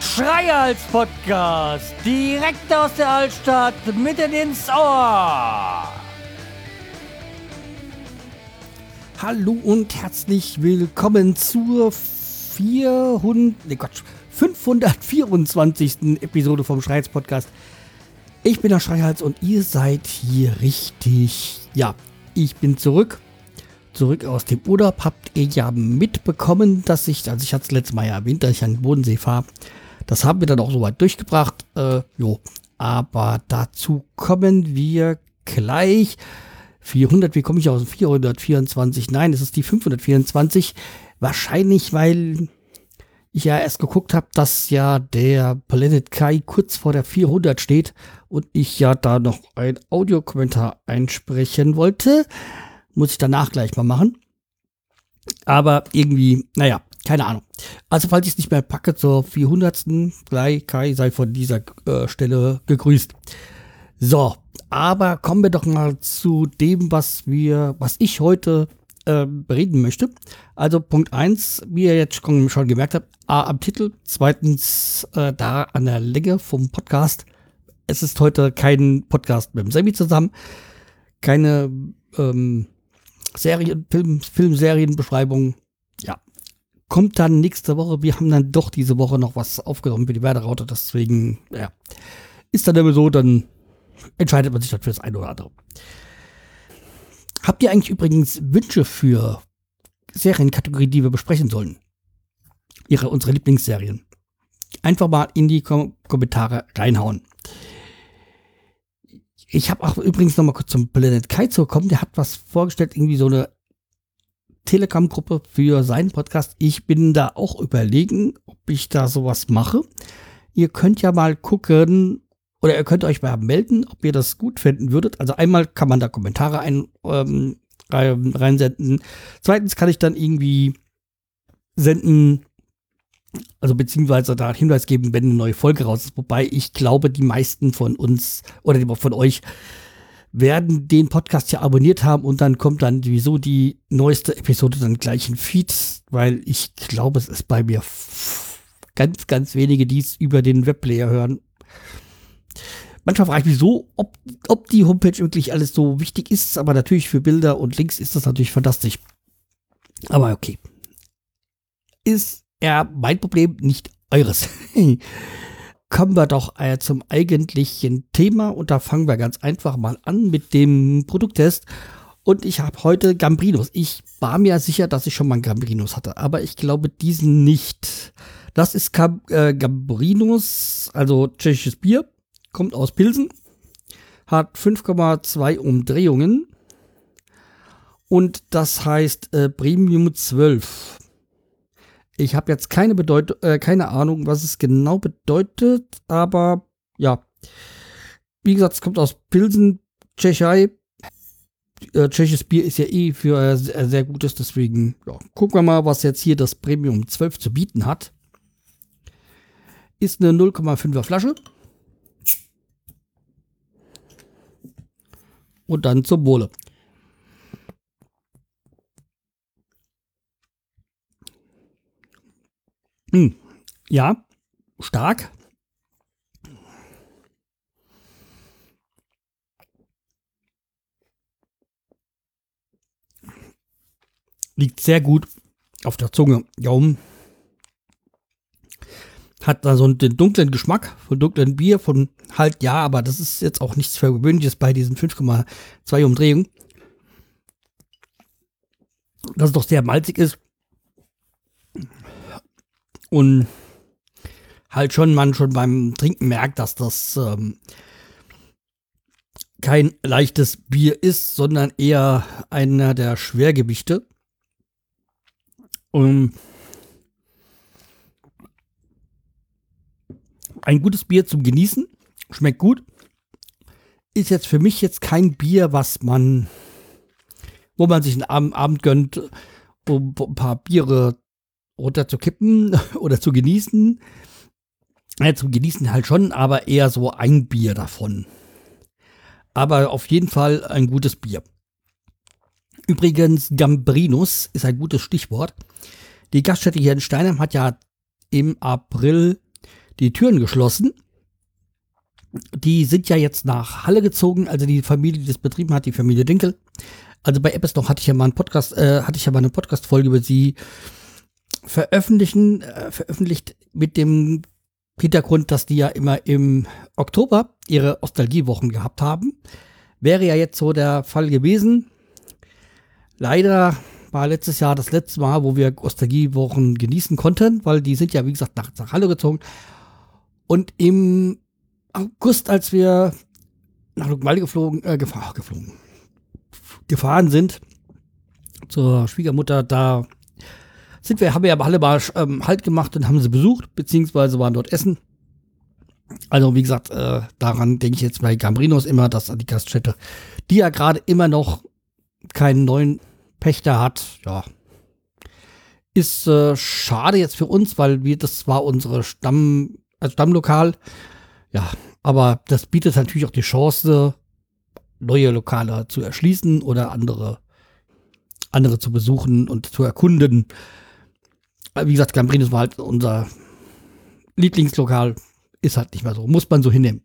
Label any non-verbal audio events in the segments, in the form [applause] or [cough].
Schreihals Podcast, direkt aus der Altstadt, mitten ins Ohr. Hallo und herzlich willkommen zur 400, nee Gott, 524. Episode vom Schreihals Podcast. Ich bin der Schreihals und ihr seid hier richtig. Ja, ich bin zurück. Zurück aus dem Urlaub. Habt ihr ja mitbekommen, dass ich, also ich hatte es letztes Mal ja erwähnt, dass ich an den Bodensee fahre. Das haben wir dann auch soweit durchgebracht. Äh, jo. Aber dazu kommen wir gleich. 400, wie komme ich aus 424? Nein, es ist die 524. Wahrscheinlich, weil ich ja erst geguckt habe, dass ja der Planet Kai kurz vor der 400 steht und ich ja da noch ein Audiokommentar einsprechen wollte. Muss ich danach gleich mal machen. Aber irgendwie, naja, keine Ahnung. Also falls ich es nicht mehr packe zur 400. gleich Kai sei von dieser äh, Stelle gegrüßt. So, aber kommen wir doch mal zu dem, was wir, was ich heute äh, bereden möchte. Also Punkt 1, wie ihr jetzt schon, schon gemerkt habt, A am Titel, zweitens äh, da an der Länge vom Podcast. Es ist heute kein Podcast mit dem Sammy zusammen, keine ähm, Serien, Film, Filmserienbeschreibung. Ja, kommt dann nächste Woche. Wir haben dann doch diese Woche noch was aufgenommen für die Werderaute, deswegen, ja, ist dann immer so, dann entscheidet man sich dann für das eine oder andere. Habt ihr eigentlich übrigens Wünsche für Serienkategorien, die wir besprechen sollen? Ihre, unsere Lieblingsserien. Einfach mal in die Kom Kommentare reinhauen. Ich habe auch übrigens noch mal kurz zum Planet Kaizo gekommen. Der hat was vorgestellt, irgendwie so eine Telegram-Gruppe für seinen Podcast. Ich bin da auch überlegen, ob ich da sowas mache. Ihr könnt ja mal gucken, oder ihr könnt euch mal melden, ob ihr das gut finden würdet. Also einmal kann man da Kommentare ein, ähm, reinsenden. Zweitens kann ich dann irgendwie senden, also beziehungsweise da Hinweis geben, wenn eine neue Folge raus ist. Wobei ich glaube, die meisten von uns oder von euch werden den Podcast ja abonniert haben und dann kommt dann sowieso die neueste Episode dann gleich in Feed, weil ich glaube, es ist bei mir ganz, ganz wenige, die es über den Webplayer hören manchmal frage ich mich so, ob, ob die Homepage wirklich alles so wichtig ist, aber natürlich für Bilder und Links ist das natürlich fantastisch. Aber okay. Ist ja mein Problem, nicht eures. [laughs] Kommen wir doch äh, zum eigentlichen Thema und da fangen wir ganz einfach mal an mit dem Produkttest. Und ich habe heute Gambrinos. Ich war mir sicher, dass ich schon mal einen Gambrinos hatte, aber ich glaube diesen nicht. Das ist Gam äh, Gambrinos, also tschechisches Bier kommt aus Pilsen, hat 5,2 Umdrehungen und das heißt äh, Premium 12. Ich habe jetzt keine, Bedeut äh, keine Ahnung, was es genau bedeutet, aber ja. Wie gesagt, es kommt aus Pilsen, Tschechei. Äh, tschechisches Bier ist ja eh für äh, sehr, sehr gutes, deswegen ja, gucken wir mal, was jetzt hier das Premium 12 zu bieten hat. Ist eine 0,5er Flasche. und dann zum Wohle. Hm. Ja, stark. Liegt sehr gut auf der Zunge. Gaumen hat da so den dunklen Geschmack von dunklen Bier, von halt, ja, aber das ist jetzt auch nichts Vergewöhnliches bei diesen 5,2 Umdrehungen. Dass es doch sehr malzig ist. Und halt schon man schon beim Trinken merkt, dass das ähm, kein leichtes Bier ist, sondern eher einer der Schwergewichte. Und ein gutes Bier zum Genießen. Schmeckt gut. Ist jetzt für mich jetzt kein Bier, was man, wo man sich einen Abend, Abend gönnt, um ein paar Biere runter zu kippen [laughs] oder zu genießen. Ja, zum Genießen halt schon, aber eher so ein Bier davon. Aber auf jeden Fall ein gutes Bier. Übrigens, Gambrinus ist ein gutes Stichwort. Die Gaststätte hier in Steinheim hat ja im April die Türen geschlossen. Die sind ja jetzt nach Halle gezogen, also die Familie, die das betrieben hat, die Familie Dinkel. Also bei Apps noch hatte ich ja mal einen Podcast, äh, hatte ich ja mal eine Podcast-Folge über sie veröffentlichen, äh, veröffentlicht mit dem Hintergrund, dass die ja immer im Oktober ihre Nostalgiewochen gehabt haben. Wäre ja jetzt so der Fall gewesen. Leider war letztes Jahr das letzte Mal, wo wir Nostalgiewochen genießen konnten, weil die sind ja, wie gesagt, nach, nach Halle gezogen. Und im August, als wir nach Luckenwalde geflogen, äh, gefahr, geflogen, gefahren sind, zur Schwiegermutter, da sind wir, haben wir aber alle mal ähm, Halt gemacht und haben sie besucht, beziehungsweise waren dort essen. Also, wie gesagt, äh, daran denke ich jetzt bei Gambrinos immer, dass die Gaststätte, die ja gerade immer noch keinen neuen Pächter hat, ja, ist äh, schade jetzt für uns, weil wir, das war unsere Stamm, also Stammlokal. Ja, aber das bietet natürlich auch die Chance, neue Lokale zu erschließen oder andere, andere zu besuchen und zu erkunden. Wie gesagt, Gambrinus war halt unser Lieblingslokal. Ist halt nicht mehr so. Muss man so hinnehmen.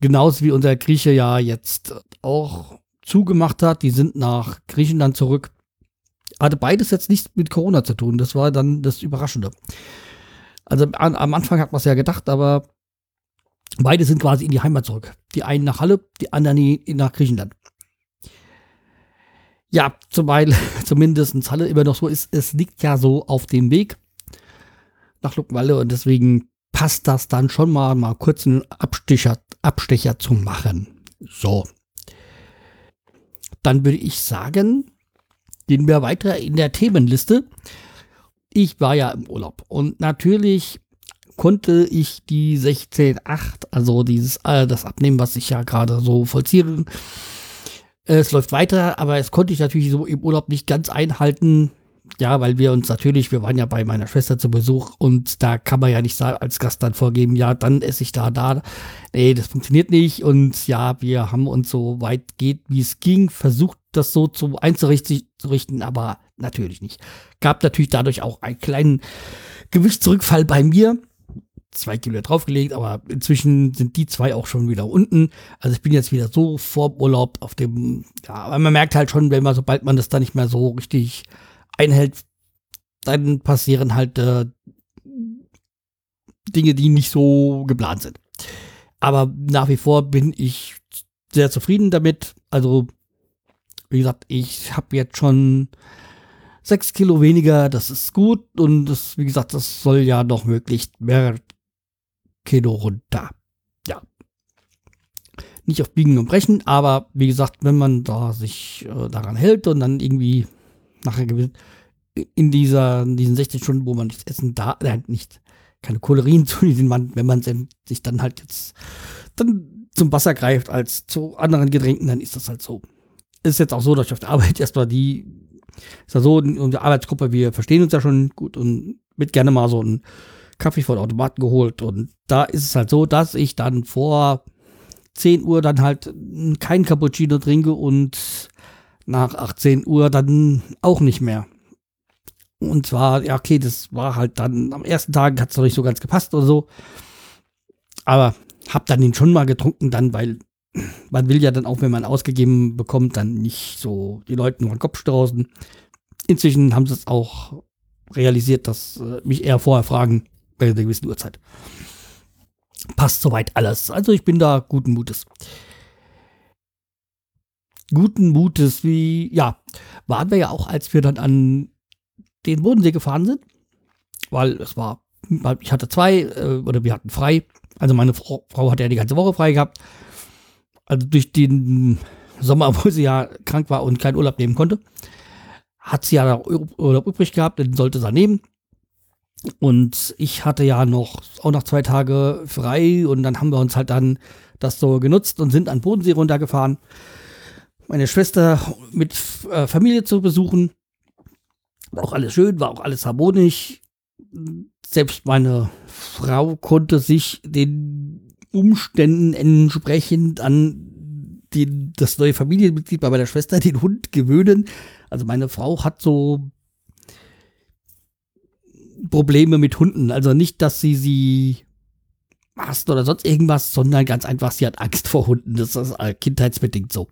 Genauso wie unser Grieche ja jetzt auch zugemacht hat. Die sind nach Griechenland zurück. Hatte beides jetzt nichts mit Corona zu tun. Das war dann das Überraschende. Also an, am Anfang hat man es ja gedacht, aber beide sind quasi in die Heimat zurück. Die einen nach Halle, die anderen nach Griechenland. Ja, zumal [laughs] zumindest Halle immer noch so ist, es liegt ja so auf dem Weg nach Luckenwalde und deswegen passt das dann schon mal, mal kurz einen Abstecher, Abstecher zu machen. So dann würde ich sagen, gehen wir weiter in der Themenliste. Ich war ja im Urlaub und natürlich konnte ich die 16.8, also dieses, äh, das abnehmen, was ich ja gerade so vollziehe. Es läuft weiter, aber es konnte ich natürlich so im Urlaub nicht ganz einhalten, ja, weil wir uns natürlich, wir waren ja bei meiner Schwester zu Besuch und da kann man ja nicht als Gast dann vorgeben, ja, dann esse ich da, da. Nee, das funktioniert nicht und ja, wir haben uns so weit geht, wie es ging, versucht, das so zu einzurichten, aber natürlich nicht. Gab natürlich dadurch auch einen kleinen Gewichtsrückfall bei mir. Zwei Kilo draufgelegt, aber inzwischen sind die zwei auch schon wieder unten. Also ich bin jetzt wieder so vor Urlaub auf dem, ja, aber man merkt halt schon, wenn man, sobald man das da nicht mehr so richtig einhält, dann passieren halt äh, Dinge, die nicht so geplant sind. Aber nach wie vor bin ich sehr zufrieden damit. Also, wie gesagt, ich habe jetzt schon sechs Kilo weniger, das ist gut. Und das, wie gesagt, das soll ja noch möglichst mehr Kilo runter. Ja. Nicht auf Biegen und Brechen, aber wie gesagt, wenn man da sich äh, daran hält und dann irgendwie nachher gewinnt, in dieser, in diesen 16 Stunden, wo man nichts essen darf, äh, nicht, keine Kalorien [laughs] zu man, wenn man sich dann halt jetzt dann zum Wasser greift als zu anderen Getränken, dann ist das halt so. Ist jetzt auch so, dass ich auf der Arbeit [laughs] erstmal die, ist ja so, in unserer Arbeitsgruppe, wir verstehen uns ja schon gut und mit gerne mal so einen Kaffee vor den Automaten geholt und da ist es halt so, dass ich dann vor 10 Uhr dann halt kein Cappuccino trinke und nach 18 Uhr dann auch nicht mehr. Und zwar, ja, okay, das war halt dann am ersten Tag hat es noch nicht so ganz gepasst oder so. Aber hab dann den schon mal getrunken, dann, weil man will ja dann auch, wenn man ausgegeben bekommt, dann nicht so die Leute nur den Kopf stoßen. Inzwischen haben sie es auch realisiert, dass äh, mich eher vorher fragen, bei einer gewissen Uhrzeit. Passt soweit alles. Also ich bin da guten Mutes guten Mutes, wie, ja, waren wir ja auch, als wir dann an den Bodensee gefahren sind, weil es war, ich hatte zwei, äh, oder wir hatten frei, also meine Frau, Frau hat ja die ganze Woche frei gehabt, also durch den Sommer, [laughs] wo sie ja krank war und keinen Urlaub nehmen konnte, hat sie ja Urlaub übrig gehabt, den sollte sie nehmen. Und ich hatte ja noch auch noch zwei Tage frei und dann haben wir uns halt dann das so genutzt und sind an Bodensee runtergefahren meine Schwester mit äh, Familie zu besuchen. War auch alles schön, war auch alles harmonisch. Selbst meine Frau konnte sich den Umständen entsprechend an den, das neue Familienmitglied bei meiner Schwester, den Hund, gewöhnen. Also meine Frau hat so Probleme mit Hunden. Also nicht, dass sie sie hasst oder sonst irgendwas, sondern ganz einfach, sie hat Angst vor Hunden. Das ist kindheitsbedingt so.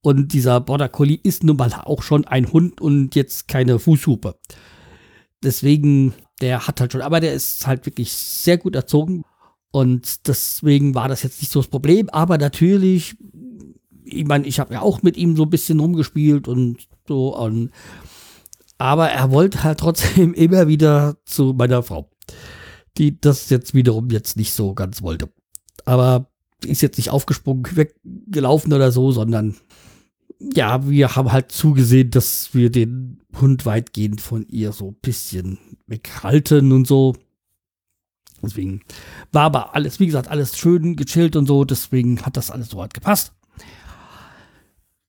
Und dieser Border Collie ist nun mal auch schon ein Hund und jetzt keine Fußhupe. Deswegen, der hat halt schon, aber der ist halt wirklich sehr gut erzogen. Und deswegen war das jetzt nicht so das Problem. Aber natürlich, ich meine, ich habe ja auch mit ihm so ein bisschen rumgespielt und so. Und, aber er wollte halt trotzdem [laughs] immer wieder zu meiner Frau, die das jetzt wiederum jetzt nicht so ganz wollte. Aber ist jetzt nicht aufgesprungen, weggelaufen oder so, sondern ja, wir haben halt zugesehen, dass wir den Hund weitgehend von ihr so ein bisschen weghalten und so. Deswegen war aber alles, wie gesagt, alles schön gechillt und so. Deswegen hat das alles so weit gepasst.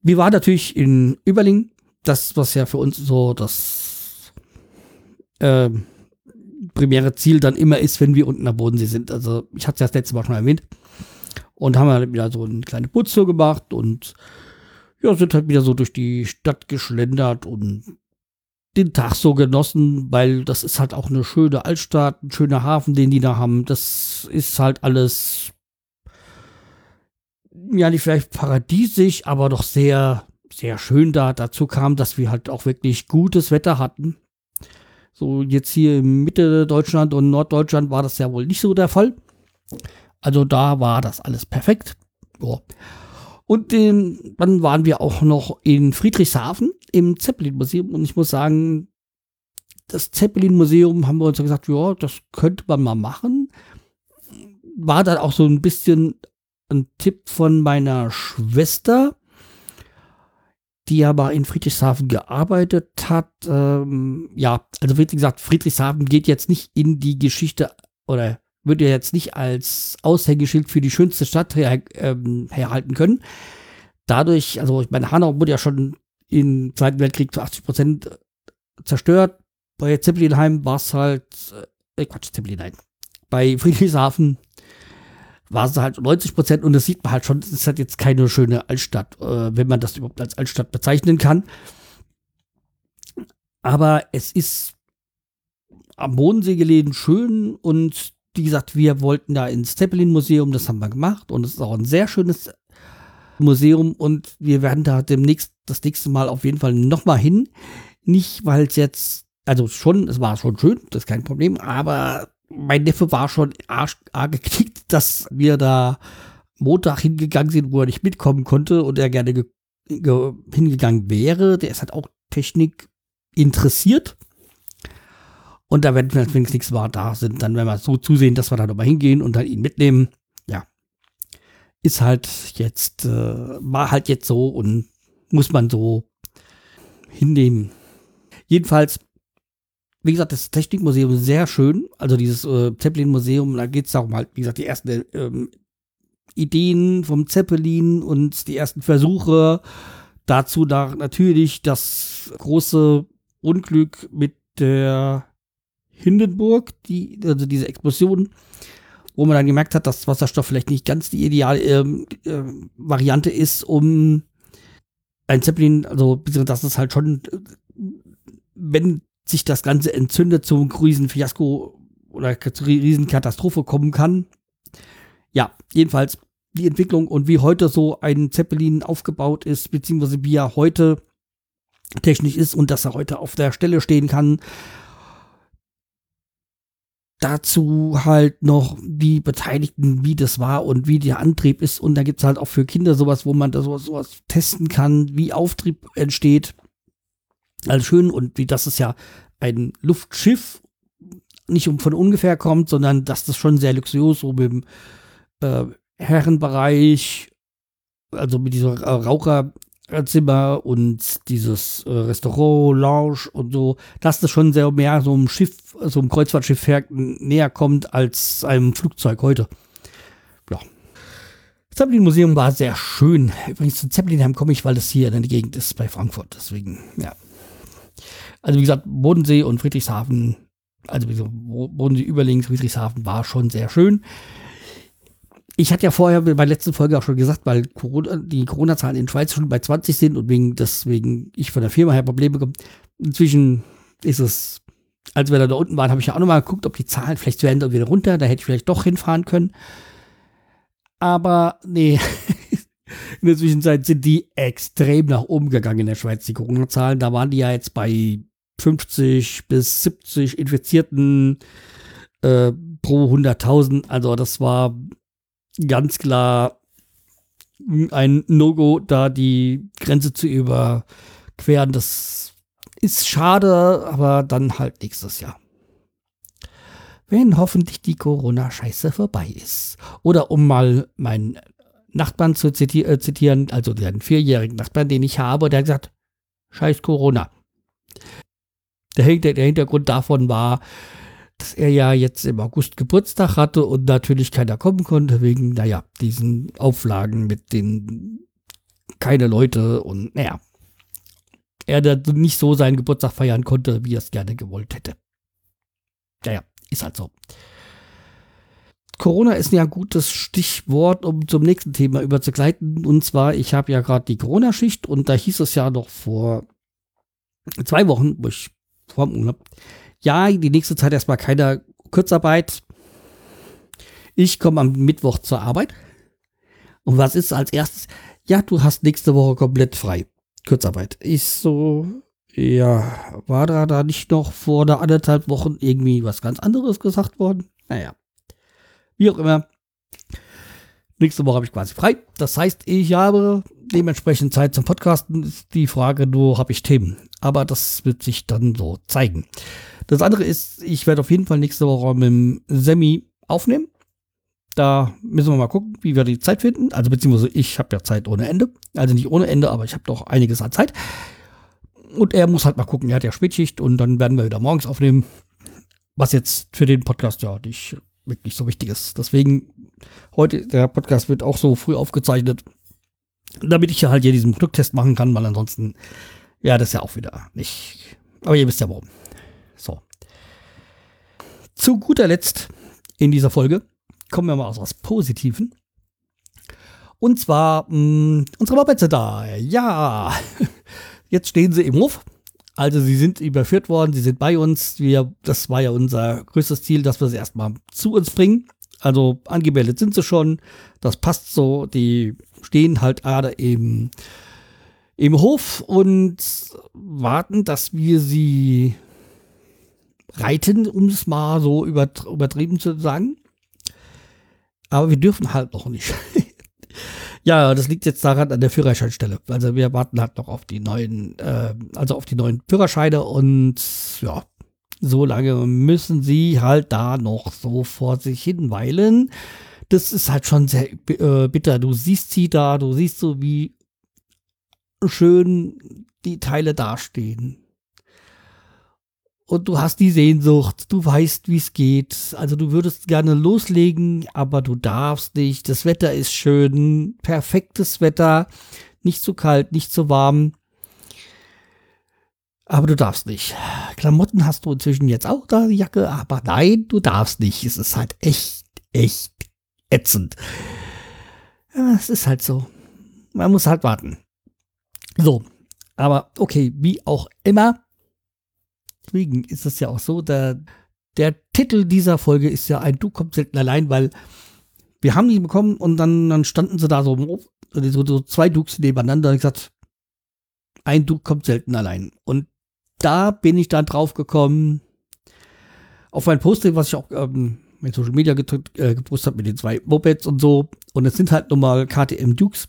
Wir waren natürlich in Überling. Das, was ja für uns so das äh, primäre Ziel dann immer ist, wenn wir unten am Bodensee sind. Also, ich hatte es ja das letzte Mal schon erwähnt. Und haben halt wieder so eine kleine Putztour gemacht und ja, sind halt wieder so durch die Stadt geschlendert und den Tag so genossen, weil das ist halt auch eine schöne Altstadt, ein schöner Hafen, den die da haben. Das ist halt alles, ja, nicht vielleicht paradiesisch, aber doch sehr, sehr schön da. Dazu kam, dass wir halt auch wirklich gutes Wetter hatten. So jetzt hier in Mitte Deutschland und Norddeutschland war das ja wohl nicht so der Fall. Also da war das alles perfekt. Ja. Und den, dann waren wir auch noch in Friedrichshafen im Zeppelin-Museum. Und ich muss sagen, das Zeppelin-Museum haben wir uns gesagt, ja, das könnte man mal machen. War dann auch so ein bisschen ein Tipp von meiner Schwester, die aber in Friedrichshafen gearbeitet hat. Ähm, ja, also wie gesagt, Friedrichshafen geht jetzt nicht in die Geschichte oder würde jetzt nicht als Aushängeschild für die schönste Stadt her, ähm, herhalten können. Dadurch, also ich meine, Hanau wurde ja schon im Zweiten Weltkrieg zu 80 Prozent zerstört. Bei Zeppelinheim war es halt, äh, Quatsch, Zeppelinheim. Bei Friedrichshafen war es halt 90 Prozent und das sieht man halt schon, es ist halt jetzt keine schöne Altstadt, äh, wenn man das überhaupt als Altstadt bezeichnen kann. Aber es ist am Bodensee gelegen schön und wie gesagt, wir wollten da ins Zeppelin-Museum, das haben wir gemacht und es ist auch ein sehr schönes Museum und wir werden da demnächst das nächste Mal auf jeden Fall nochmal hin. Nicht, weil es jetzt, also schon, es war schon schön, das ist kein Problem, aber mein Neffe war schon arg, geknickt, dass wir da Montag hingegangen sind, wo er nicht mitkommen konnte und er gerne hingegangen wäre. Der ist halt auch Technik interessiert. Und da werden wir, wenn es nichts war, da sind, dann werden wir so zusehen, dass wir da nochmal hingehen und dann ihn mitnehmen. Ja. Ist halt jetzt, äh, war halt jetzt so und muss man so hinnehmen. Jedenfalls, wie gesagt, das Technikmuseum ist sehr schön. Also dieses äh, Zeppelin-Museum, da geht es darum halt, wie gesagt, die ersten ähm, Ideen vom Zeppelin und die ersten Versuche. Dazu da natürlich das große Unglück mit der Hindenburg, die, also diese Explosion, wo man dann gemerkt hat, dass Wasserstoff vielleicht nicht ganz die ideale ähm, äh, Variante ist, um ein Zeppelin, also dass es halt schon, wenn sich das Ganze entzündet, zum Riesenfiasko oder zur Riesenkatastrophe kommen kann. Ja, jedenfalls die Entwicklung und wie heute so ein Zeppelin aufgebaut ist, beziehungsweise wie er heute technisch ist und dass er heute auf der Stelle stehen kann dazu halt noch die Beteiligten, wie das war und wie der Antrieb ist. Und da gibt's halt auch für Kinder sowas, wo man da sowas, sowas testen kann, wie Auftrieb entsteht. Also schön und wie das ist ja ein Luftschiff, nicht um von ungefähr kommt, sondern dass das schon sehr luxuriös so mit dem äh, Herrenbereich, also mit dieser Raucher, Zimmer und dieses äh, Restaurant, Lounge und so, dass das schon sehr mehr so einem Schiff, so einem Kreuzfahrtschiff näher kommt als einem Flugzeug heute. Ja. Das Zeppelin-Museum war sehr schön. Übrigens zu Zeppelinheim komme ich, weil das hier in der Gegend ist bei Frankfurt. Deswegen, ja. Also wie gesagt, Bodensee und Friedrichshafen, also Bodensee überlegen, Friedrichshafen war schon sehr schön. ich hatte ja vorher bei der letzten Folge auch schon gesagt, weil Corona, die Corona-Zahlen in Schweiz schon bei 20 sind und wegen deswegen ich von der Firma her Probleme bekomme. Inzwischen ist es, als wir da, da unten waren, habe ich ja auch nochmal geguckt, ob die Zahlen vielleicht werden dann wieder runter. Da hätte ich vielleicht doch hinfahren können. Aber nee, [laughs] in der Zwischenzeit sind die extrem nach oben gegangen in der Schweiz, die Corona-Zahlen. Da waren die ja jetzt bei 50 bis 70 Infizierten äh, pro 100.000. Also das war ganz klar ein No-Go, da die Grenze zu überqueren. Das ist schade, aber dann halt nächstes Jahr. Wenn hoffentlich die Corona-Scheiße vorbei ist. Oder um mal meinen Nachbarn zu ziti äh, zitieren, also den vierjährigen Nachbarn, den ich habe, der hat gesagt, scheiß Corona. Der, der Hintergrund davon war, dass er ja jetzt im August Geburtstag hatte und natürlich keiner kommen konnte, wegen, naja, diesen Auflagen mit den keine Leute und naja, er da nicht so seinen Geburtstag feiern konnte, wie er es gerne gewollt hätte. Naja, ist halt so. Corona ist ja ein gutes Stichwort, um zum nächsten Thema überzugleiten. Und zwar, ich habe ja gerade die Corona-Schicht und da hieß es ja noch vor zwei Wochen, wo ich vor dem Urlaub, ja, die nächste Zeit erstmal keine Kurzarbeit. Ich komme am Mittwoch zur Arbeit. Und was ist als erstes? Ja, du hast nächste Woche komplett frei. Kurzarbeit. Ich so, ja, war da da nicht noch vor einer anderthalb Wochen irgendwie was ganz anderes gesagt worden? Naja. Wie auch immer. Nächste Woche habe ich quasi frei. Das heißt, ich habe dementsprechend Zeit zum Podcasten. Ist die Frage nur, habe ich Themen? Aber das wird sich dann so zeigen. Das andere ist, ich werde auf jeden Fall nächste Woche mit dem Semi aufnehmen. Da müssen wir mal gucken, wie wir die Zeit finden. Also beziehungsweise ich habe ja Zeit ohne Ende. Also nicht ohne Ende, aber ich habe doch einiges an Zeit. Und er muss halt mal gucken, er hat ja Spätschicht und dann werden wir wieder morgens aufnehmen. Was jetzt für den Podcast ja nicht wirklich so wichtig ist. Deswegen heute, der Podcast wird auch so früh aufgezeichnet, damit ich ja halt hier diesen Glücktest machen kann, weil ansonsten, ja, das ist ja auch wieder nicht. Aber ihr wisst ja warum. So. Zu guter Letzt in dieser Folge kommen wir mal aus was Positiven. Und zwar mh, mm, unsere Mopeds da. Ja, [laughs] jetzt stehen sie im Hof. Also sie sind überführt worden, sie sind bei uns. Wir, das war ja unser größtes Ziel, dass wir sie erstmal zu uns bringen. Also angemeldet sind sie schon. Das passt so. Die stehen halt gerade im, im Hof und warten, dass wir sie reiten, um es mal so übertrieben zu sagen. Aber wir dürfen halt noch nicht. [laughs] ja, das liegt jetzt daran an der Führerscheinstelle. Also wir warten halt noch auf die neuen, äh, also auf die neuen Führerscheine und ja, so lange müssen sie halt da noch so vor sich hinweilen. Das ist halt schon sehr äh, bitter. Du siehst sie da, du siehst so, wie schön die Teile dastehen und du hast die Sehnsucht, du weißt, wie es geht. Also du würdest gerne loslegen, aber du darfst nicht. Das Wetter ist schön, perfektes Wetter, nicht zu kalt, nicht zu warm. Aber du darfst nicht. Klamotten hast du inzwischen jetzt auch da, Jacke, aber nein, du darfst nicht. Es ist halt echt, echt ätzend. Ja, es ist halt so. Man muss halt warten. So, aber okay, wie auch immer Deswegen ist es ja auch so, der, der Titel dieser Folge ist ja ein Du kommst selten allein, weil wir haben die bekommen und dann, dann standen sie da so, so, so zwei Dukes nebeneinander und ich gesagt, ein Duke kommt selten allein. Und da bin ich dann drauf gekommen, auf mein Posting, was ich auch ähm, in Social Media gedrückt, äh, gepostet habe mit den zwei Mopeds und so. Und es sind halt nun mal KTM Dukes.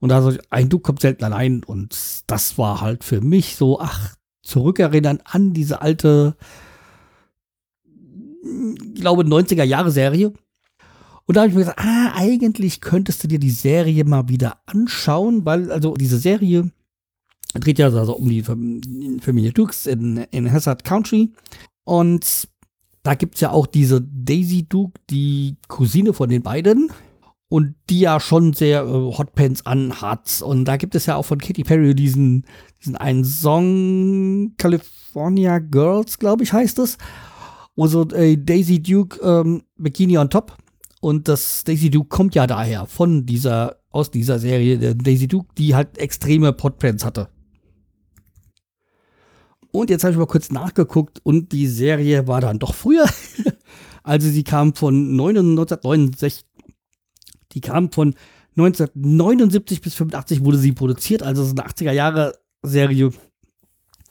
Und da so, ein Duke kommt selten allein. Und das war halt für mich so, ach, zurückerinnern an diese alte, glaube, 90er Jahre Serie. Und da habe ich mir gesagt, ah, eigentlich könntest du dir die Serie mal wieder anschauen, weil also diese Serie dreht ja also um die Familie Dukes in, in Hazard Country. Und da gibt es ja auch diese Daisy Duke, die Cousine von den beiden, und die ja schon sehr äh, Hotpants anhat. Und da gibt es ja auch von Katy Perry diesen, diesen einen Song, California Girls, glaube ich, heißt es. Wo so äh, Daisy Duke ähm, Bikini on Top. Und das Daisy Duke kommt ja daher von dieser, aus dieser Serie, der Daisy Duke, die halt extreme Podpens hatte. Und jetzt habe ich mal kurz nachgeguckt und die Serie war dann doch früher. [laughs] also sie kam von 1969, die kam von 1979 bis 85 wurde sie produziert, also es ist eine 80er Jahre Serie.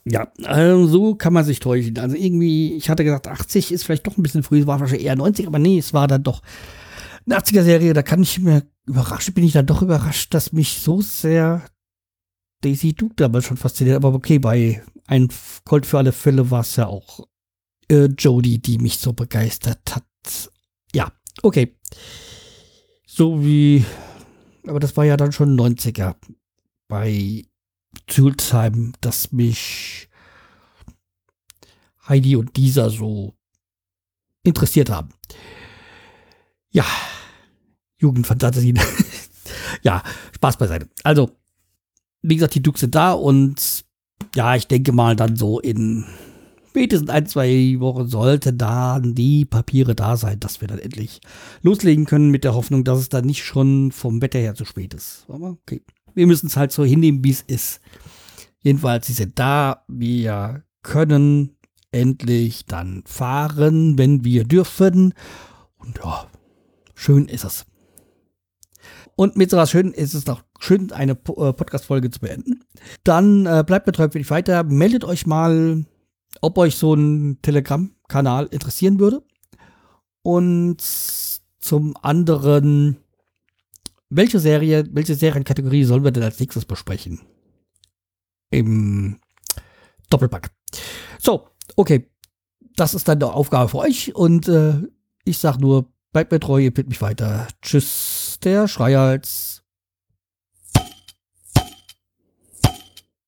Ja, also so kann man sich täuschen. Also irgendwie, ich hatte gesagt, 80 ist vielleicht doch ein bisschen früh, es war wahrscheinlich eher 90, aber nee, es war dann doch eine 80er Serie. Da kann ich mir überrascht, bin ich dann doch überrascht, dass mich so sehr Daisy Duke damals schon fasziniert. Aber okay, bei ein Colt für alle Fälle war es ja auch äh, Jodie, die mich so begeistert hat. Ja, okay. So wie, aber das war ja dann schon 90er bei Zulsheim, dass mich Heidi und dieser so interessiert haben. Ja, Jugendfantasien. [laughs] ja, Spaß beiseite. Also, wie gesagt, die Dukes sind da und ja, ich denke mal dann so in spätestens ein, zwei Wochen sollten dann die Papiere da sein, dass wir dann endlich loslegen können mit der Hoffnung, dass es dann nicht schon vom Wetter her zu spät ist. Aber okay wir müssen es halt so hinnehmen, wie es ist. Jedenfalls, sie sind da. Wir können endlich dann fahren, wenn wir dürfen. Und ja, schön ist es. Und mit so was schön ist es doch schön, eine äh, Podcast-Folge zu beenden. Dann äh, bleibt treu für dich weiter. Meldet euch mal, ob euch so ein Telegram-Kanal interessieren würde. Und zum anderen, welche Serie, welche Serienkategorie sollen wir denn als nächstes besprechen? Im Doppelpack. So, okay. Das ist dann eine Aufgabe für euch und äh, ich sag nur, bleibt mir treu, ihr bitte mich weiter. Tschüss, der Schreihals.